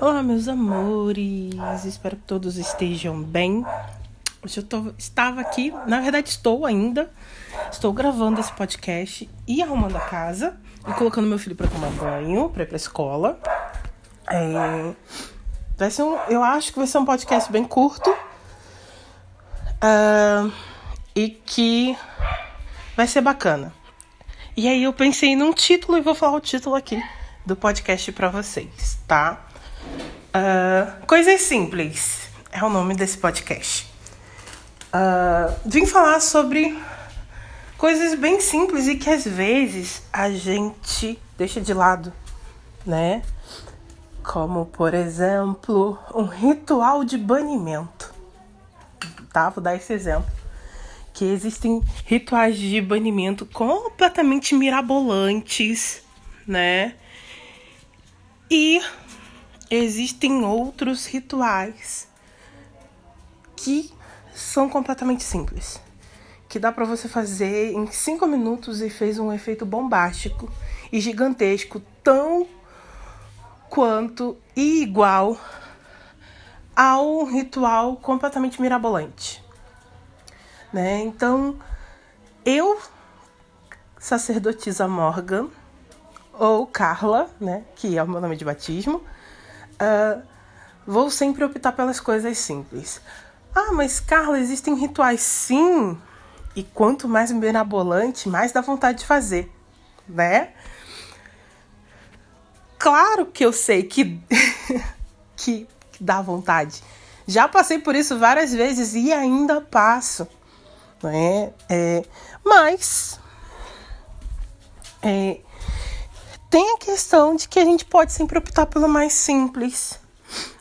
Olá, meus amores. Espero que todos estejam bem. Hoje eu tô, estava aqui, na verdade estou ainda. Estou gravando esse podcast e arrumando a casa e colocando meu filho para tomar banho, para ir para escola. É, vai ser um, eu acho que vai ser um podcast bem curto uh, e que vai ser bacana. E aí eu pensei num título e vou falar o título aqui do podcast para vocês, tá? Uh, Coisas Simples é o nome desse podcast. Uh, vim falar sobre coisas bem simples e que às vezes a gente deixa de lado, né? Como, por exemplo, um ritual de banimento. Tá? Vou dar esse exemplo. Que existem rituais de banimento completamente mirabolantes, né? E existem outros rituais que são completamente simples. Que dá para você fazer em cinco minutos e fez um efeito bombástico e gigantesco, tão quanto e igual ao ritual completamente mirabolante. Né? Então, eu, sacerdotisa Morgan, ou Carla, né, que é o meu nome de batismo, uh, vou sempre optar pelas coisas simples. Ah, mas Carla, existem rituais sim. E quanto mais mirabolante, mais dá vontade de fazer, né? Claro que eu sei que, que dá vontade. Já passei por isso várias vezes e ainda passo, né? É, mas é, tem a questão de que a gente pode sempre optar pelo mais simples,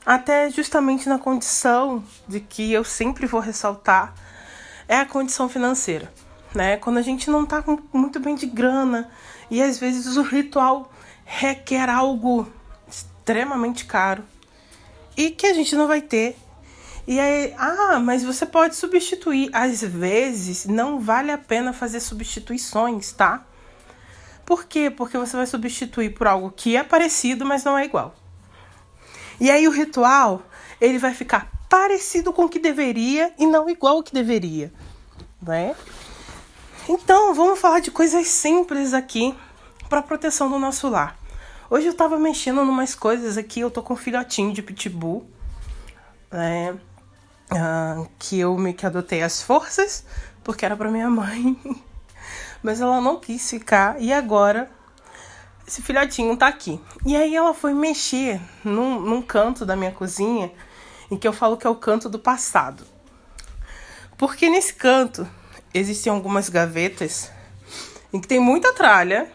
até justamente na condição de que eu sempre vou ressaltar é a condição financeira, né? Quando a gente não tá muito bem de grana e às vezes o ritual requer algo extremamente caro e que a gente não vai ter. E aí, ah, mas você pode substituir. Às vezes não vale a pena fazer substituições, tá? Por quê? Porque você vai substituir por algo que é parecido, mas não é igual. E aí o ritual, ele vai ficar parecido com o que deveria e não igual ao que deveria, né? Então, vamos falar de coisas simples aqui para proteção do nosso lar. Hoje eu tava mexendo numas coisas aqui, eu tô com um filhotinho de pitbull, né? Ah, que eu me que adotei as forças, porque era para minha mãe. mas ela não quis ficar e agora esse filhotinho tá aqui. E aí ela foi mexer num, num canto da minha cozinha, em que eu falo que é o canto do passado. Porque nesse canto existem algumas gavetas em que tem muita tralha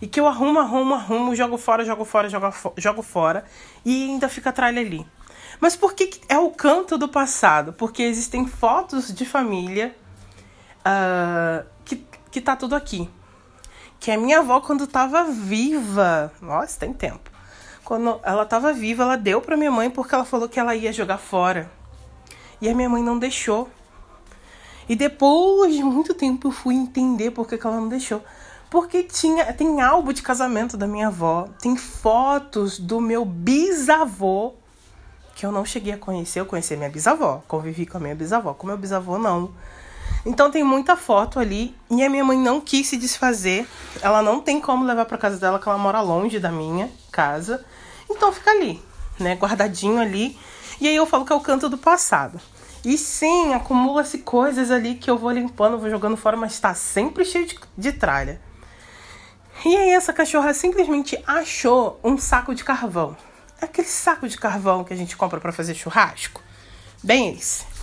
e que eu arrumo, arrumo, arrumo, jogo fora, jogo fora, jogo, jogo fora e ainda fica a tralha ali. Mas por que é o canto do passado? Porque existem fotos de família uh, que tá tudo aqui. Que a minha avó, quando tava viva, nossa, tem tempo. Quando ela tava viva, ela deu pra minha mãe porque ela falou que ela ia jogar fora. E a minha mãe não deixou. E depois de muito tempo eu fui entender por que, que ela não deixou. Porque tinha, tem álbum de casamento da minha avó, tem fotos do meu bisavô, que eu não cheguei a conhecer. Eu conheci minha bisavó, convivi com a minha bisavó. Com meu bisavô, não. Então tem muita foto ali e a minha mãe não quis se desfazer. Ela não tem como levar para casa dela, que ela mora longe da minha casa. Então fica ali, né, guardadinho ali. E aí eu falo que é o canto do passado. E sim, acumula-se coisas ali que eu vou limpando, vou jogando fora, mas está sempre cheio de, de tralha. E aí essa cachorra simplesmente achou um saco de carvão. Aquele saco de carvão que a gente compra para fazer churrasco. Bem esse.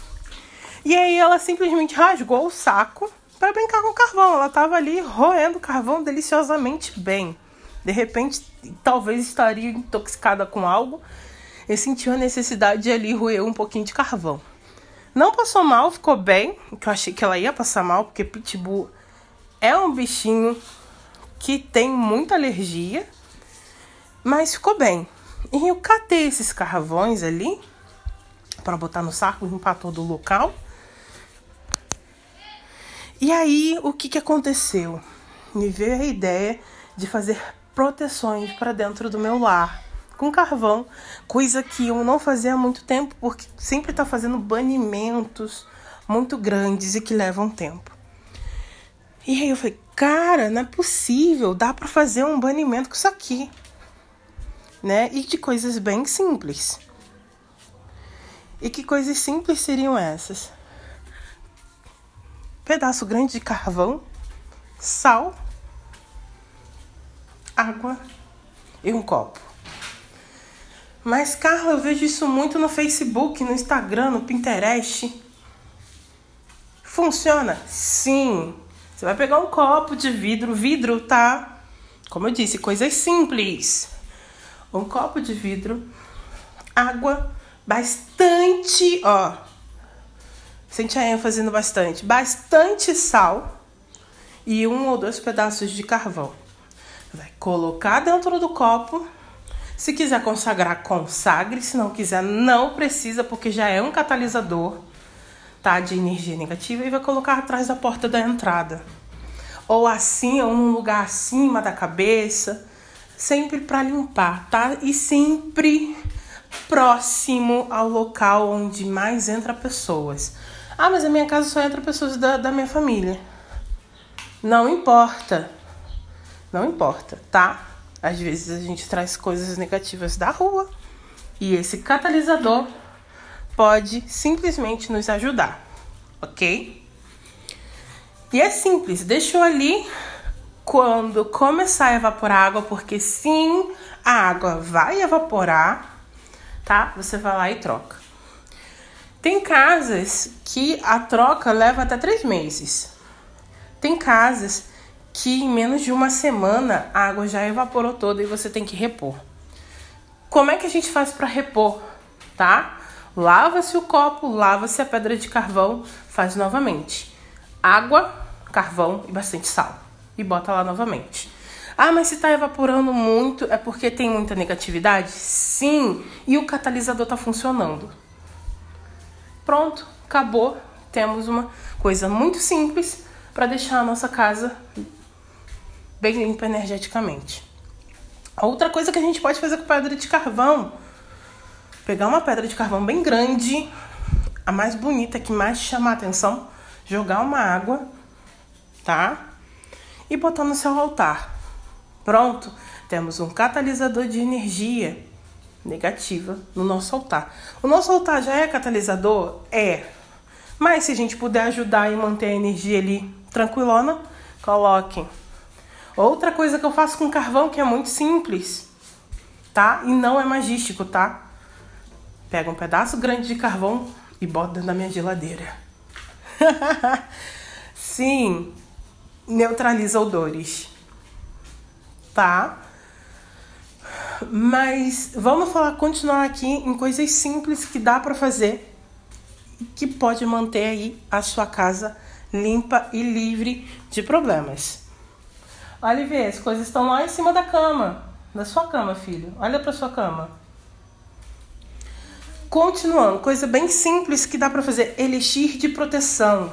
E aí ela simplesmente rasgou o saco para brincar com o carvão. Ela estava ali roendo carvão deliciosamente bem. De repente, talvez estaria intoxicada com algo e sentiu a necessidade de ali roer um pouquinho de carvão. Não passou mal, ficou bem, que eu achei que ela ia passar mal, porque pitbull é um bichinho que tem muita alergia, mas ficou bem. E eu catei esses carvões ali para botar no saco, limpar todo o local. E aí, o que, que aconteceu? Me veio a ideia de fazer proteções para dentro do meu lar, com carvão, coisa que eu não fazia há muito tempo, porque sempre tá fazendo banimentos muito grandes e que levam tempo. E aí eu falei, cara, não é possível, dá para fazer um banimento com isso aqui, né? E de coisas bem simples. E que coisas simples seriam essas? Pedaço grande de carvão, sal, água e um copo. Mas, Carla, eu vejo isso muito no Facebook, no Instagram, no Pinterest. Funciona? Sim. Você vai pegar um copo de vidro, vidro tá, como eu disse, coisas simples. Um copo de vidro, água, bastante, ó. Sente a ênfase no bastante. Bastante sal e um ou dois pedaços de carvão. Vai colocar dentro do copo. Se quiser consagrar, consagre. Se não quiser, não precisa, porque já é um catalisador tá, de energia negativa. E vai colocar atrás da porta da entrada. Ou assim, ou num lugar acima da cabeça. Sempre para limpar, tá? E sempre próximo ao local onde mais entra pessoas. Ah, mas a minha casa só entra pessoas da, da minha família. Não importa. Não importa, tá? Às vezes a gente traz coisas negativas da rua e esse catalisador pode simplesmente nos ajudar, ok? E é simples, deixou ali quando começar a evaporar água, porque sim, a água vai evaporar, tá? Você vai lá e troca. Tem casas que a troca leva até três meses. Tem casas que em menos de uma semana a água já evaporou toda e você tem que repor. Como é que a gente faz para repor, tá? Lava-se o copo, lava-se a pedra de carvão, faz novamente. Água, carvão e bastante sal. E bota lá novamente. Ah, mas se está evaporando muito, é porque tem muita negatividade? Sim, e o catalisador está funcionando. Pronto, acabou. Temos uma coisa muito simples para deixar a nossa casa bem limpa energeticamente. Outra coisa que a gente pode fazer com pedra de carvão, pegar uma pedra de carvão bem grande, a mais bonita, que mais chama a atenção, jogar uma água, tá? E botar no seu altar. Pronto, temos um catalisador de energia negativa no nosso altar. O nosso altar já é catalisador? É. Mas se a gente puder ajudar e manter a energia ali tranquilona, coloquem Outra coisa que eu faço com carvão que é muito simples, tá? E não é magístico, tá? Pega um pedaço grande de carvão e bota dentro da minha geladeira. Sim, neutraliza odores, tá? Mas vamos falar, continuar aqui em coisas simples que dá para fazer que pode manter aí a sua casa limpa e livre de problemas. Olha e vê, as coisas estão lá em cima da cama. Da sua cama, filho. Olha para sua cama. Continuando, coisa bem simples que dá para fazer: elixir de proteção.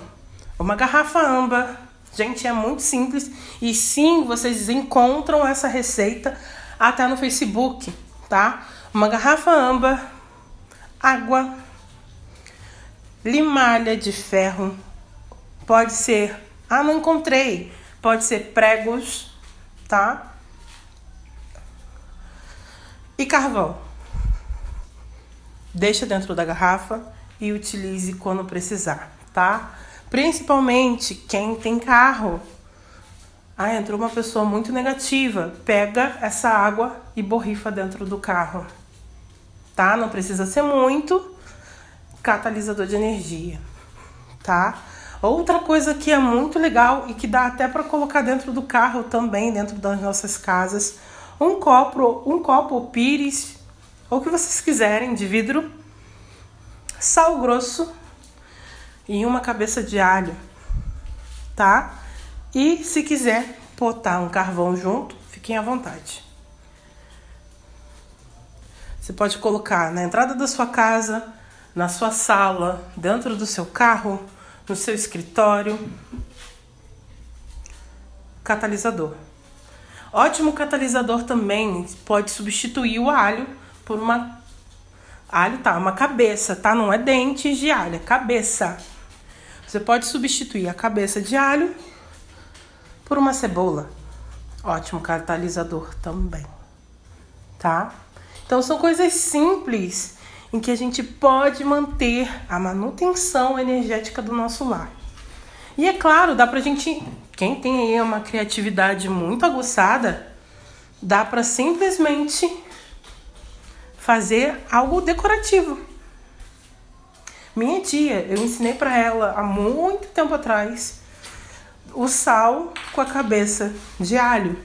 Uma garrafa âmbar. Gente, é muito simples. E sim, vocês encontram essa receita até no Facebook, tá? Uma garrafa âmbar, água, limalha de ferro. Pode ser. Ah, não encontrei pode ser pregos, tá? E carvão. Deixa dentro da garrafa e utilize quando precisar, tá? Principalmente quem tem carro. Ah, entrou uma pessoa muito negativa. Pega essa água e borrifa dentro do carro. Tá? Não precisa ser muito. Catalisador de energia. Tá? Outra coisa que é muito legal e que dá até para colocar dentro do carro também, dentro das nossas casas, um copo, um copo pires, ou o que vocês quiserem, de vidro, sal grosso e uma cabeça de alho, tá? E se quiser botar um carvão junto, fiquem à vontade. Você pode colocar na entrada da sua casa, na sua sala, dentro do seu carro, no seu escritório. Catalisador. Ótimo catalisador também pode substituir o alho por uma alho, tá? Uma cabeça, tá? Não é dentes de alho, é cabeça. Você pode substituir a cabeça de alho por uma cebola. Ótimo catalisador também, tá? Então são coisas simples em que a gente pode manter a manutenção energética do nosso lar. E é claro, dá pra gente, quem tem aí uma criatividade muito aguçada, dá para simplesmente fazer algo decorativo. Minha tia, eu ensinei para ela há muito tempo atrás o sal com a cabeça de alho.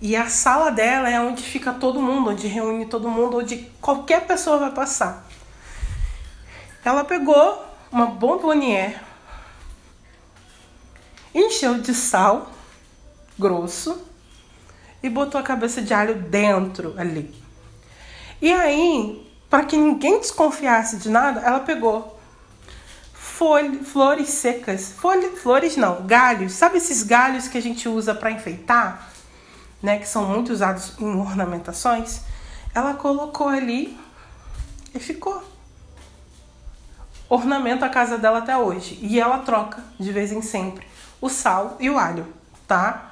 E a sala dela é onde fica todo mundo, onde reúne todo mundo, onde qualquer pessoa vai passar. Ela pegou uma bombonière, encheu de sal grosso e botou a cabeça de alho dentro ali. E aí, para que ninguém desconfiasse de nada, ela pegou folha, flores secas, folha, flores não, galhos. Sabe esses galhos que a gente usa para enfeitar, né, que são muito usados em ornamentações? Ela colocou ali e ficou. Ornamenta a casa dela até hoje. E ela troca de vez em sempre o sal e o alho, tá?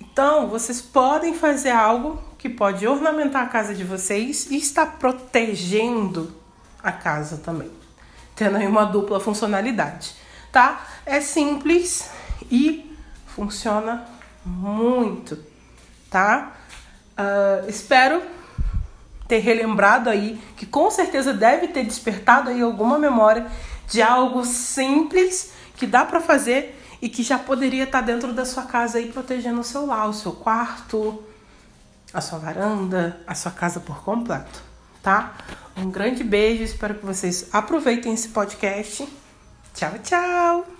Então, vocês podem fazer algo que pode ornamentar a casa de vocês e está protegendo a casa também, tendo aí uma dupla funcionalidade, tá? É simples e funciona muito, tá? Uh, espero ter relembrado aí que com certeza deve ter despertado aí alguma memória de algo simples que dá para fazer e que já poderia estar dentro da sua casa aí protegendo o seu lar, o seu quarto, a sua varanda, a sua casa por completo, tá? Um grande beijo, espero que vocês aproveitem esse podcast. Tchau, tchau!